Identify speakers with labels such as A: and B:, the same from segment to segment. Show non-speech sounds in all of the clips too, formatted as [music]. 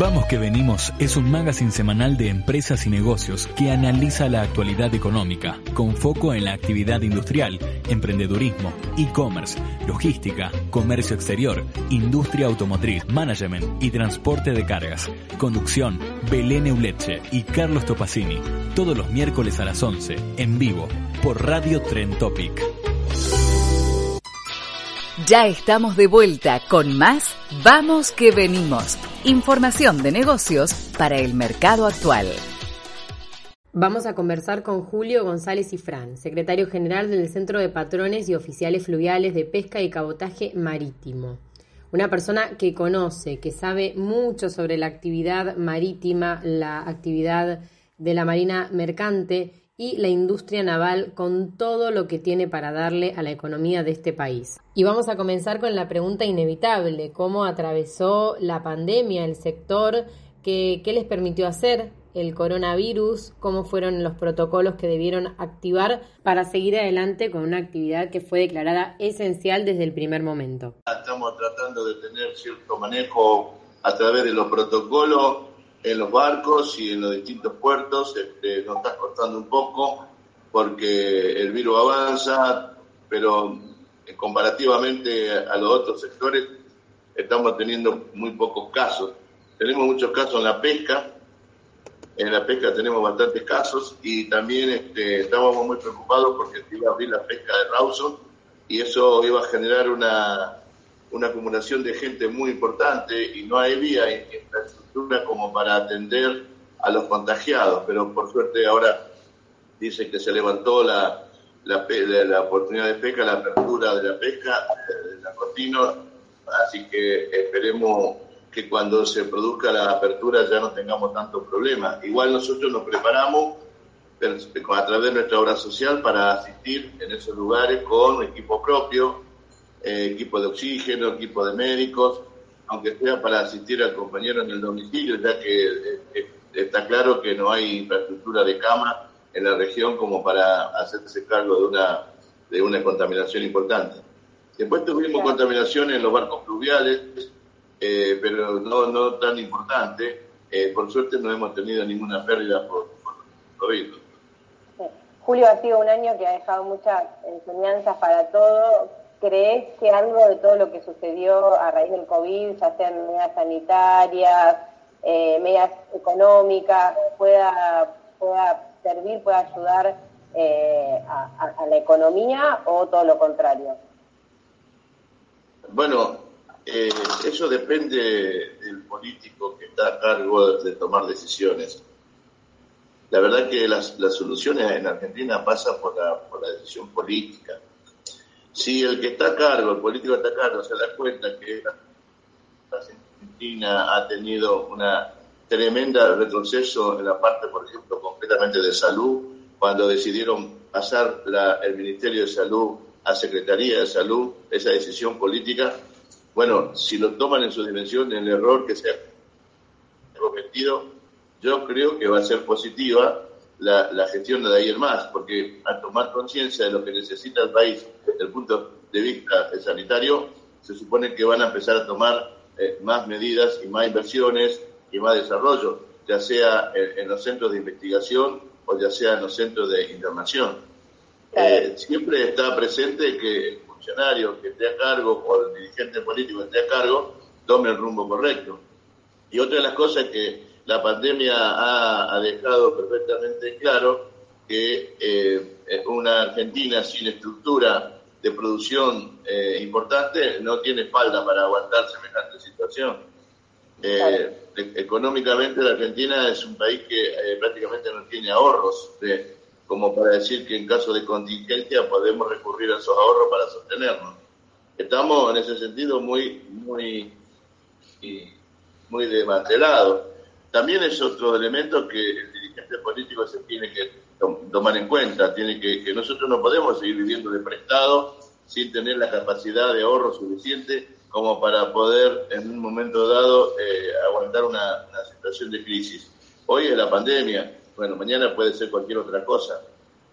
A: Vamos que venimos es un magazine semanal de empresas y negocios que analiza la actualidad económica con foco en la actividad industrial, emprendedurismo, e-commerce, logística, comercio exterior, industria automotriz, management y transporte de cargas. Conducción, Belén Euleche y Carlos Topacini. Todos los miércoles a las 11, en vivo, por Radio Tren Topic.
B: Ya estamos de vuelta con más Vamos que venimos. Información de negocios para el mercado actual.
C: Vamos a conversar con Julio González y Fran, secretario general del Centro de Patrones y Oficiales Fluviales de Pesca y Cabotaje Marítimo. Una persona que conoce, que sabe mucho sobre la actividad marítima, la actividad de la Marina Mercante y la industria naval con todo lo que tiene para darle a la economía de este país. Y vamos a comenzar con la pregunta inevitable, ¿cómo atravesó la pandemia el sector? ¿Qué, qué les permitió hacer el coronavirus? ¿Cómo fueron los protocolos que debieron activar para seguir adelante con una actividad que fue declarada esencial desde el primer momento?
D: Estamos tratando de tener cierto manejo a través de los protocolos en los barcos y en los distintos puertos. Este, nos está costando un poco porque el virus avanza, pero comparativamente a los otros sectores estamos teniendo muy pocos casos. Tenemos muchos casos en la pesca, en la pesca tenemos bastantes casos y también este, estábamos muy preocupados porque iba a abrir la pesca de Rawson y eso iba a generar una, una acumulación de gente muy importante y no había infraestructura como para atender a los contagiados, pero por suerte ahora dice que se levantó la, la, la, oportunidad de pesca, la apertura de la pesca, de la Cortino, así que esperemos que cuando se produzca la apertura ya no tengamos tantos problemas. Igual nosotros nos preparamos a través de nuestra obra social para asistir en esos lugares con equipo propio, eh, equipo de oxígeno, equipo de médicos, aunque sea para asistir al compañero en el domicilio, ya que eh, eh, está claro que no hay infraestructura de cama en la región como para hacerse cargo de una, de una contaminación importante. Después tuvimos contaminación en los barcos fluviales, pero no, no tan importante. por suerte no hemos tenido ninguna pérdida por, por COVID.
E: Julio ha sido un año que ha dejado muchas enseñanzas para todos. ¿Crees que algo de todo lo que sucedió a raíz del COVID, ya sean medidas sanitarias, eh, medidas económicas, pueda, pueda servir, pueda ayudar eh, a, la economía o todo lo contrario?
D: Bueno, eh, eso depende del político que está a cargo de tomar decisiones. La verdad que las, las soluciones en Argentina pasan por la, por la decisión política si el que está a cargo, el político está a cargo, se da cuenta que la Argentina ha tenido una tremenda retroceso en la parte, por ejemplo, completamente de salud, cuando decidieron pasar el Ministerio de Salud a Secretaría de Salud, esa decisión política, bueno, si lo toman en su dimensión, el error que se ha cometido, yo creo que va a ser positiva la, gestión de en más, porque al tomar conciencia de lo que necesita el país desde el punto de vista sanitario, se supone que van a empezar a tomar eh, más medidas y más inversiones y más desarrollo, ya sea en, los centros de investigación o ya sea en los centros de internación. Eh, siempre está presente que el funcionario que esté a cargo o el dirigente político que esté a cargo tome el rumbo correcto. Y otra de las cosas que la pandemia ha, dejado perfectamente claro que eh, una Argentina sin estructura de producción eh, importante no tiene espalda para aguantar semejante situación. Eh, e, económicamente la Argentina es un país que prácticamente no tiene ahorros, como para decir que en caso de contingencia podemos recurrir a esos ahorros para sostenernos. Estamos en ese sentido muy, muy muy desmantelado. También es otro elemento que el dirigente político se tiene que tomar en cuenta, tiene que, que nosotros no podemos seguir viviendo de prestado sin tener la capacidad de ahorro suficiente como para poder en un momento dado eh, aguantar una, situación de crisis. Hoy es la pandemia, bueno, mañana puede ser cualquier otra cosa,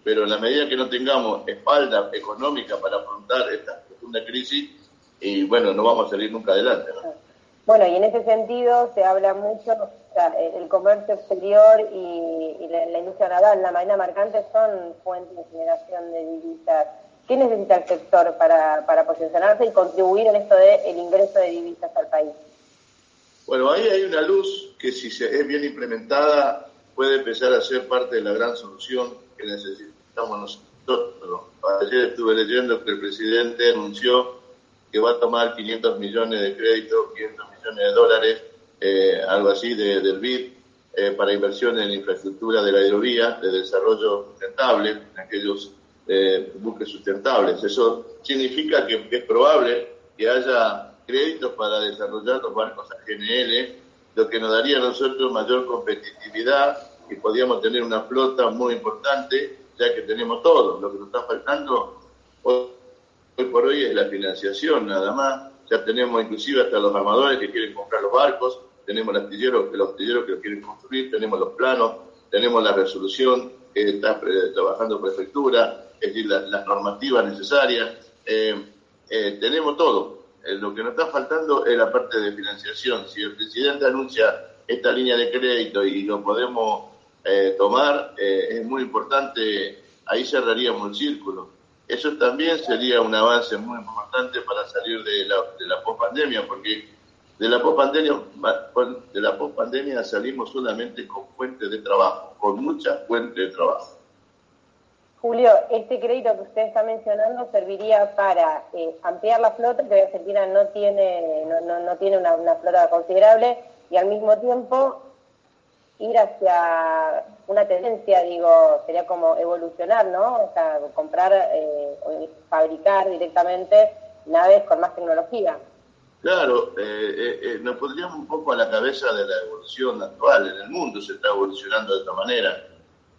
D: pero en la medida que no tengamos espalda económica para afrontar esta profunda crisis, y bueno, no vamos a salir nunca adelante.
E: Bueno, y en ese sentido se habla mucho, el comercio exterior y, la, industria naval, la marina mercante son fuentes de generación de divisas. ¿Qué necesita el sector para, posicionarse y contribuir en esto del el ingreso de divisas al país?
D: Bueno, ahí hay una luz que si es bien implementada puede empezar a ser parte de la gran solución que necesitamos nosotros. Ayer estuve leyendo que el presidente anunció que va a tomar 500 millones de créditos, 500 millones de dólares, eh, algo así, de, del BID, eh, para inversión en infraestructura de la aerovía, de desarrollo sustentable, en aquellos eh, buques sustentables. Eso significa que, es probable que haya créditos para desarrollar los barcos AGNL, lo que nos daría a nosotros mayor competitividad y podríamos tener una flota muy importante, ya que tenemos todo. Lo que nos está faltando hoy, por hoy es la financiación, nada más. Ya tenemos inclusive hasta los armadores que quieren comprar los barcos, tenemos los astilleros, los astilleros que los quieren construir, tenemos los planos, tenemos la resolución que está trabajando prefectura, es decir, las normativas necesarias, eh, eh, tenemos todo. Eh, lo que nos está faltando es la parte de financiación. Si el presidente anuncia esta línea de crédito y lo podemos tomar, es muy importante, ahí cerraríamos el círculo. Eso también sería un avance muy importante para salir de la, de la pospandemia, porque de la pospandemia, de la pospandemia salimos solamente con fuentes de trabajo, con muchas fuentes de trabajo.
E: Julio, este crédito que usted está mencionando serviría para eh, ampliar la flota, que Argentina no tiene, no, no, tiene una, flota considerable, y al mismo tiempo ir hacia una tendencia, digo, sería como evolucionar, ¿no? O sea, comprar eh, o fabricar directamente naves con más tecnología.
D: Claro, eh, nos pondríamos un poco a la cabeza de la evolución actual. En el mundo se está evolucionando de esta manera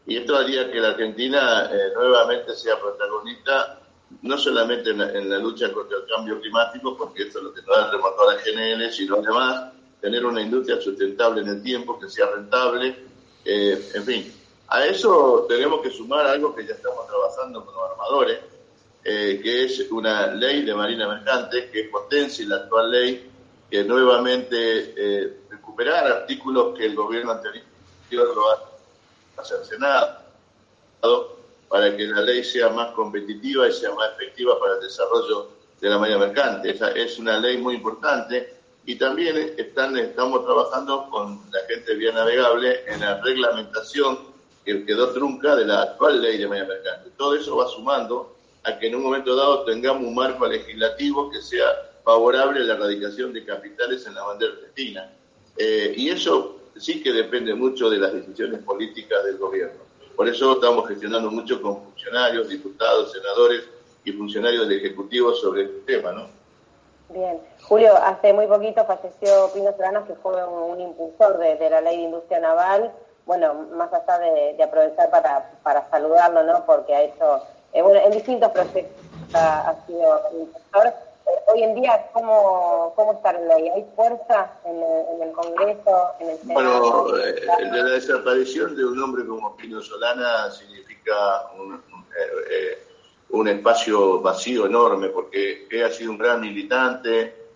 D: y esto haría que la Argentina eh, nuevamente sea protagonista, no solamente en la, lucha contra el cambio climático, porque esto es lo que nos el remotor a GNL, sino además tener una industria sustentable en el tiempo, que sea rentable, eh, en fin. A eso tenemos que sumar algo que ya estamos trabajando con los armadores, eh, que es una ley de marina mercante que potencie la actual ley, que nuevamente recuperar artículos que el gobierno anterior lo ha sancionado para que la ley sea más competitiva y sea más efectiva para el desarrollo de la marina mercante. Esa es una ley muy importante y también están, estamos trabajando con la gente vía navegable en la reglamentación que quedó trunca de la actual ley de marina mercante. Todo eso va sumando a que en un momento dado tengamos un marco legislativo que sea favorable a la erradicación de capitales en la bandera argentina. Eh, y eso sí que depende mucho de las decisiones políticas del gobierno. Por eso estamos gestionando mucho con funcionarios, diputados, senadores y funcionarios del Ejecutivo sobre este tema, ¿no?
E: Bien. Julio, hace muy poquito falleció Pino Solanas, que fue un, impulsor de, la ley de industria naval. Bueno, más allá de, aprovechar para, para saludarlo, ¿no? Porque ha hecho, eh, bueno, en distintos proyectos ha, ha sido impulsor hoy en día, ¿cómo, cómo está la ley? ¿Hay fuerza en el, Congreso, en el?
D: Bueno, eh, la desaparición de un hombre como Pino Solana significa un, eh, eh, un espacio vacío enorme, porque él ha sido un gran militante,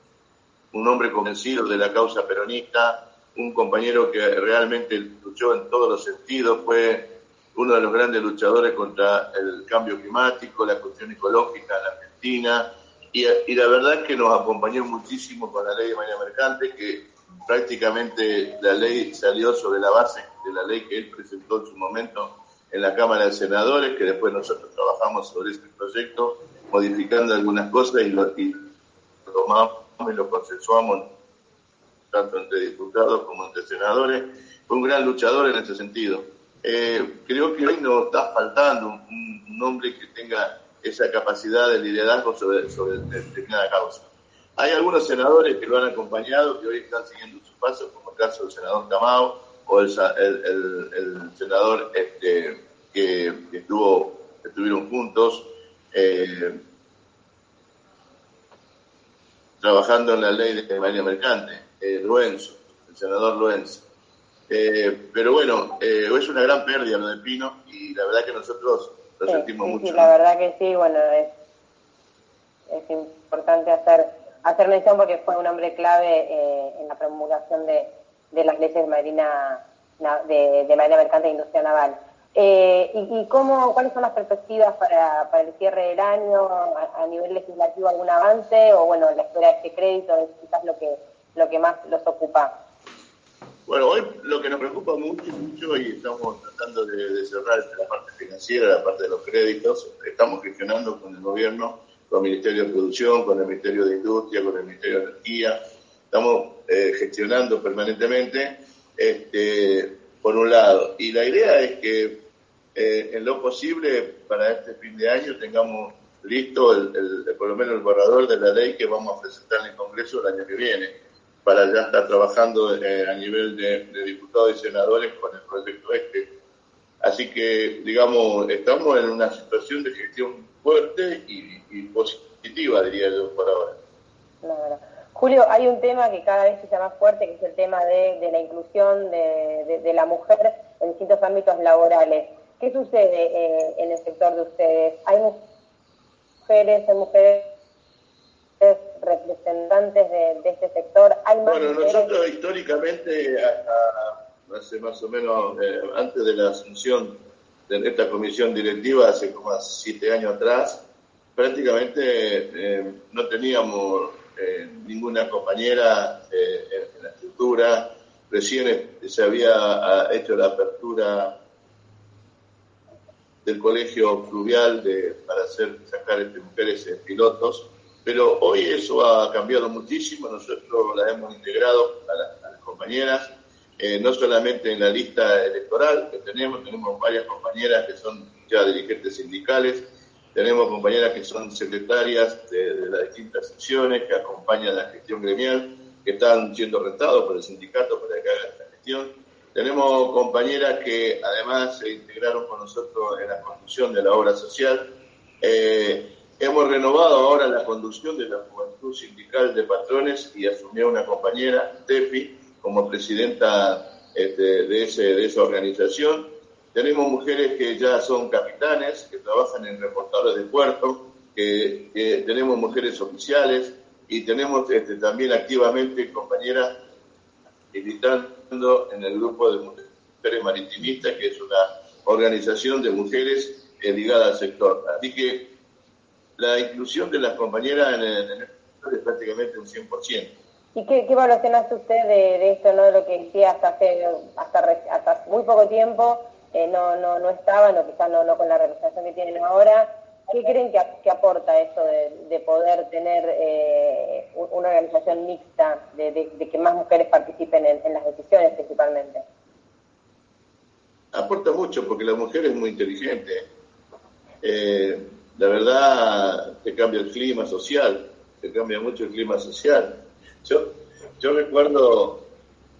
D: un hombre convencido de la causa peronista, un compañero que realmente luchó en todos los sentidos, fue uno de los grandes luchadores contra el cambio climático, la cuestión ecológica en la Argentina, y, la verdad es que nos acompañó muchísimo con la ley de manera mercante, que prácticamente la ley salió sobre la base de la ley que él presentó en su momento en la Cámara de Senadores, que después nosotros trabajamos sobre este proyecto, modificando algunas cosas y lo, tomamos y lo consensuamos tanto entre diputados como entre senadores. Fue un gran luchador en ese sentido. Eh, creo que hoy nos está faltando un hombre que tenga esa capacidad de liderazgo sobre, sobre determinada causa. Hay algunos senadores que lo han acompañado, que hoy están siguiendo su paso, como el caso del senador Camao o el, senador este, que, estuvo, estuvieron juntos eh, trabajando en la ley de María Mercante, eh, el senador Luenzo. Eh, pero bueno, eh, es una gran pérdida lo de Pino y la verdad que nosotros lo sentimos mucho.
E: Sí, la verdad que sí, bueno, es, es importante hacer, hacer mención porque fue un hombre clave eh, en la promulgación de, de las leyes de Marina, de, de Marina Mercante e Industria Naval. Eh, y, cómo, cuáles son las perspectivas para, para el cierre del año? A, nivel legislativo algún avance? O bueno, la espera de este crédito es quizás lo que, lo que más los ocupa.
D: Bueno, hoy lo que nos preocupa mucho, mucho y estamos tratando de, cerrar la parte financiera, la parte de los créditos, estamos gestionando con el gobierno, con el Ministerio de Producción, con el Ministerio de Industria, con el Ministerio de Energía, estamos eh, gestionando permanentemente, este, por un lado. Y la idea es que eh, en lo posible para este fin de año tengamos listo el, por lo menos el borrador de la ley que vamos a presentar en el Congreso el año que viene, para ya estar trabajando eh, a nivel de, diputados y senadores con el proyecto este. Así que, digamos, estamos en una situación de gestión fuerte y, positiva, diría yo, por ahora.
E: Julio, hay un tema que cada vez se llama más fuerte, que es el tema de, la inclusión de, de la mujer en distintos ámbitos laborales. ¿Qué sucede eh, en el sector de ustedes? ¿Hay mujeres, hay mujeres representantes de, este sector? ¿Hay
D: más bueno, nosotros históricamente, hace más o menos, eh, antes de la asunción de esta comisión directiva, hace como siete años atrás, prácticamente eh, no teníamos ninguna compañera en la estructura. Recién se había ah, hecho la apertura del colegio fluvial de, para hacer sacar este, mujeres pilotos, pero hoy eso ha cambiado muchísimo, nosotros la hemos integrado a, las compañeras, eh, no solamente en la lista electoral que tenemos, tenemos varias compañeras que son ya dirigentes sindicales, tenemos compañeras que son secretarias de, las distintas secciones, que acompañan la gestión gremial, que están siendo rentados por el sindicato para que hagan esta gestión tenemos compañeras que además se integraron con nosotros en la conducción de la obra social. Eh, hemos renovado ahora la conducción de la Juventud Sindical de Patrones y asumió una compañera, Tefi, como presidenta este, de, ese, de esa organización. Tenemos mujeres que ya son capitanes, que trabajan en reportadores de puerto, que, tenemos mujeres oficiales y tenemos este, también activamente compañeras militando en el grupo de mujeres maritimistas, que es una organización de mujeres eh, ligada al sector. Así que la inclusión de las compañeras en el, sector es prácticamente un 100%.
E: ¿Y qué, qué evaluación hace usted de, esto, no de lo que decía hasta hace hasta, hasta muy poco tiempo? Eh, no, no, no estaban, o quizás no, no con la representación que tienen ahora. ¿Qué creen que, aporta esto de, poder tener eh, una organización mixta, de, que más mujeres participen en, las decisiones principalmente?
D: Aporta mucho porque la mujer es muy inteligente. Eh, la verdad, te cambia el clima social, te cambia mucho el clima social. Yo, yo recuerdo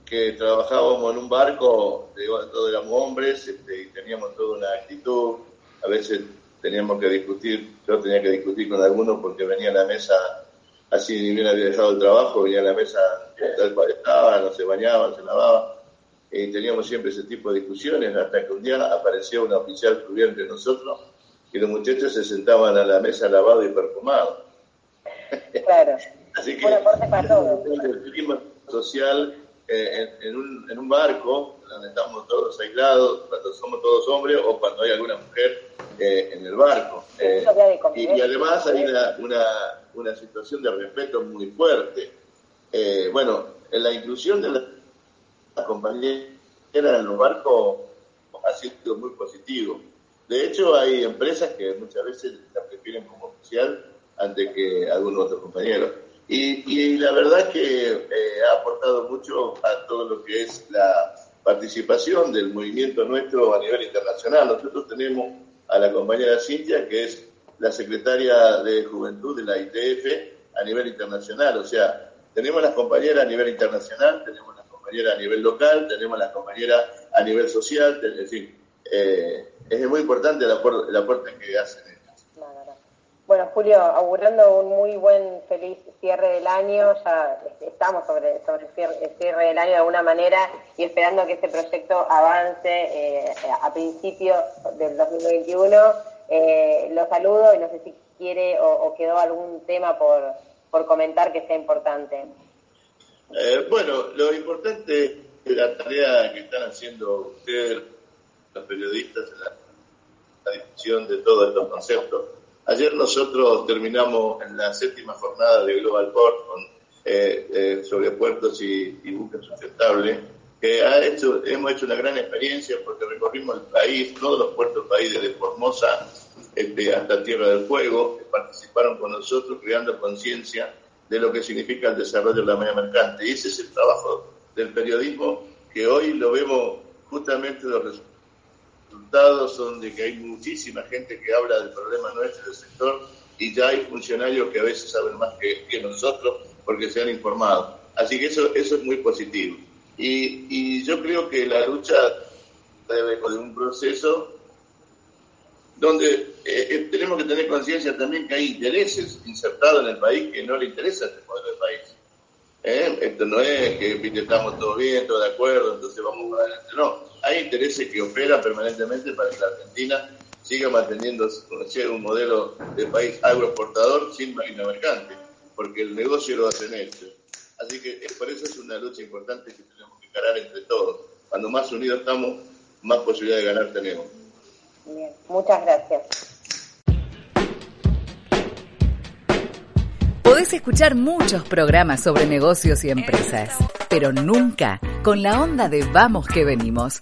D: que trabajábamos en un barco, todos éramos hombres este, y teníamos toda una actitud, a veces teníamos que discutir, yo tenía que discutir con algunos porque venía a la mesa, así ni bien había dejado el trabajo, venía a la mesa tal cual estaba, no se bañaba, se lavaba, y teníamos siempre ese tipo de discusiones, hasta que un día apareció una oficial fluvial entre nosotros, y los muchachos se sentaban a la mesa lavado y perfumado.
E: Claro. [laughs]
D: así que el clima social eh, en, un, en un barco, donde estamos todos aislados, cuando somos todos hombres o cuando hay alguna mujer eh, en el barco. Eh, y, además hay una, una, situación de respeto muy fuerte. bueno, en la inclusión de las compañeras en los barcos ha sido muy positivo. De hecho, hay empresas que muchas veces la prefieren como oficial antes que algunos otros compañeros. Y, la verdad que eh, ha aportado mucho a todo lo que es la participación del movimiento nuestro a nivel internacional. Nosotros tenemos a la compañera Cintia, que es la secretaria de Juventud de la ITF, a nivel internacional. O sea, tenemos las compañeras a nivel internacional, tenemos las compañeras a nivel local, tenemos las compañeras a nivel social, es decir, eh, es muy importante aporte, el aporte que hacen
E: bueno, Julio, augurando un muy buen, feliz cierre del año, ya estamos sobre, sobre el cierre del año de alguna manera y esperando que este proyecto avance eh, a principios del 2021. Eh, lo saludo y no sé si quiere o, quedó algún tema por, por comentar que sea importante.
D: Eh, bueno, lo importante es la tarea que están haciendo ustedes, los periodistas, en la, la discusión de todos estos conceptos Ayer nosotros terminamos en la séptima jornada de Global Port con, eh, eh, sobre puertos y, y buques sustentables, que ha hecho, hemos hecho una gran experiencia porque recorrimos el país, todos los puertos del país, desde Formosa este, hasta Tierra del Fuego, que participaron con nosotros creando conciencia de lo que significa el desarrollo de la media mercante. Y ese es el trabajo del periodismo que hoy lo vemos justamente los resultados resultados son de que hay muchísima gente que habla del problema nuestro del sector y ya hay funcionarios que a veces saben más que, nosotros porque se han informado. Así que eso, eso es muy positivo. Y, y yo creo que la lucha debe de un proceso donde eh, eh, tenemos que tener conciencia también que hay intereses insertados en el país que no le interesa este modelo del país. ¿Eh? Esto no es que estamos todos bien, todos de acuerdo, entonces vamos adelante. No, hay intereses que operan permanentemente para que la Argentina siga manteniendo un modelo de país agroexportador sin marina mercante, porque el negocio lo hacen ellos. Así que por eso es una lucha importante que tenemos que ganar entre todos. Cuando más unidos estamos, más posibilidad de ganar tenemos.
E: Bien, muchas gracias.
B: Podés escuchar muchos programas sobre negocios y empresas, pero nunca con la onda de Vamos que venimos.